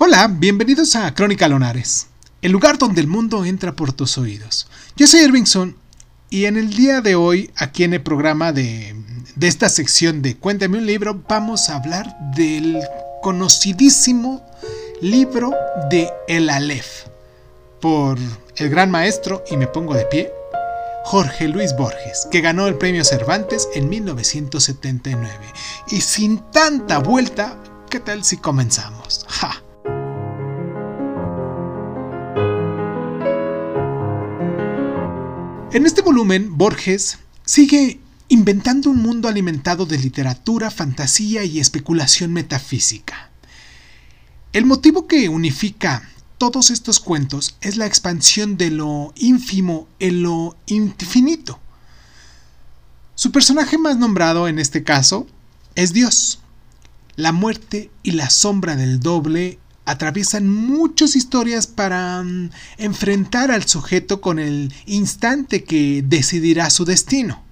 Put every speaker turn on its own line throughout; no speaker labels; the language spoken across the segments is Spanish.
Hola, bienvenidos a Crónica Lonares, el lugar donde el mundo entra por tus oídos. Yo soy Irvingson y en el día de hoy, aquí en el programa de, de esta sección de Cuéntame un libro, vamos a hablar del conocidísimo libro de El Aleph por el gran maestro, y me pongo de pie, Jorge Luis Borges, que ganó el premio Cervantes en 1979. Y sin tanta vuelta, ¿qué tal si comenzamos? En este volumen, Borges sigue inventando un mundo alimentado de literatura, fantasía y especulación metafísica. El motivo que unifica todos estos cuentos es la expansión de lo ínfimo en lo infinito. Su personaje más nombrado en este caso es Dios. La muerte y la sombra del doble atraviesan muchas historias para mm, enfrentar al sujeto con el instante que decidirá su destino.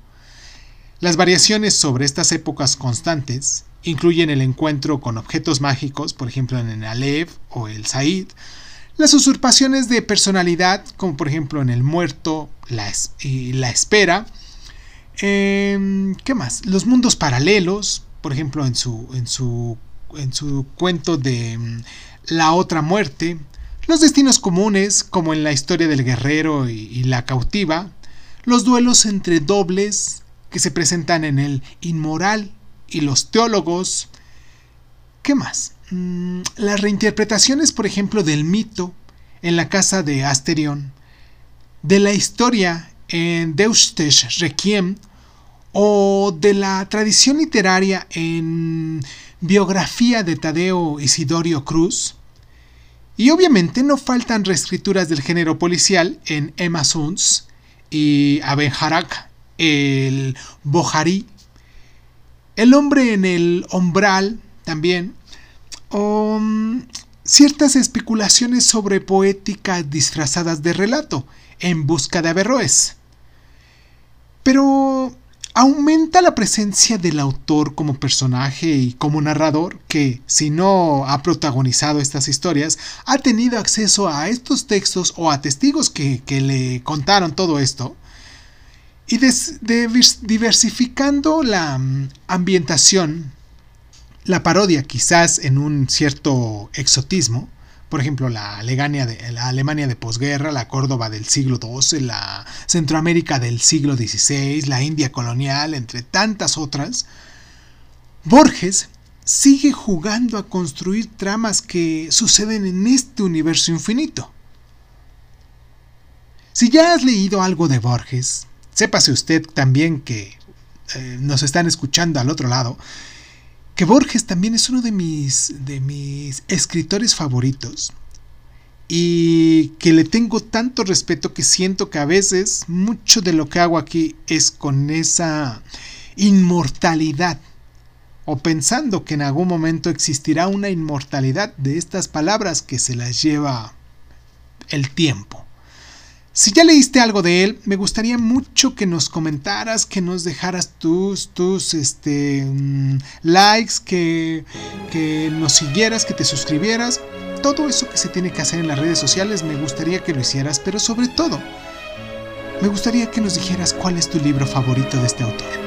Las variaciones sobre estas épocas constantes incluyen el encuentro con objetos mágicos, por ejemplo en el Aleph o el Said, las usurpaciones de personalidad, como por ejemplo en el muerto la, y la espera, em, ¿qué más? Los mundos paralelos, por ejemplo en su, en su, en su cuento de mm, la otra muerte, los destinos comunes, como en la historia del guerrero y, la cautiva, los duelos entre dobles que se presentan en el inmoral y los teólogos. ¿Qué más? Mm, las reinterpretaciones, por ejemplo, del mito en la casa de Asterion, de la historia en Deustes Requiem o de la tradición literaria en biografía de Tadeo Isidorio Cruz, y obviamente no faltan reescrituras del género policial en Emma Suns y Aben Harak, el Boharí, El hombre en el umbral también, o mm, ciertas especulaciones sobre poética disfrazadas de relato en busca de Averroes. Pero aumenta la presencia del autor como personaje y como narrador que, si no ha protagonizado estas historias, ha tenido acceso a estos textos o a testigos que, le contaron todo esto. Y diversificando la mm, ambientación, la parodia quizás en un cierto exotismo, por ejemplo, la, de, la Alemania de posguerra, la Córdoba del siglo XII, la Centroamérica del siglo XVI, la India colonial, entre tantas otras, Borges sigue jugando a construir tramas que suceden en este universo infinito. Si ya has leído algo de Borges, sépase usted también que eh, nos están escuchando al otro lado, que Borges también es uno de mis, de mis escritores favoritos y que le tengo tanto respeto que siento que a veces mucho de lo que hago aquí es con esa inmortalidad o pensando que en algún momento existirá una inmortalidad de estas palabras que se las lleva el tiempo. Si ya leíste algo de él, me gustaría mucho que nos comentaras, que nos dejaras tus, tus este, mm, likes, que, que nos siguieras, que te suscribieras. Todo eso que se tiene que hacer en las redes sociales me gustaría que lo hicieras, pero sobre todo, me gustaría que nos dijeras cuál es tu libro favorito de este autor.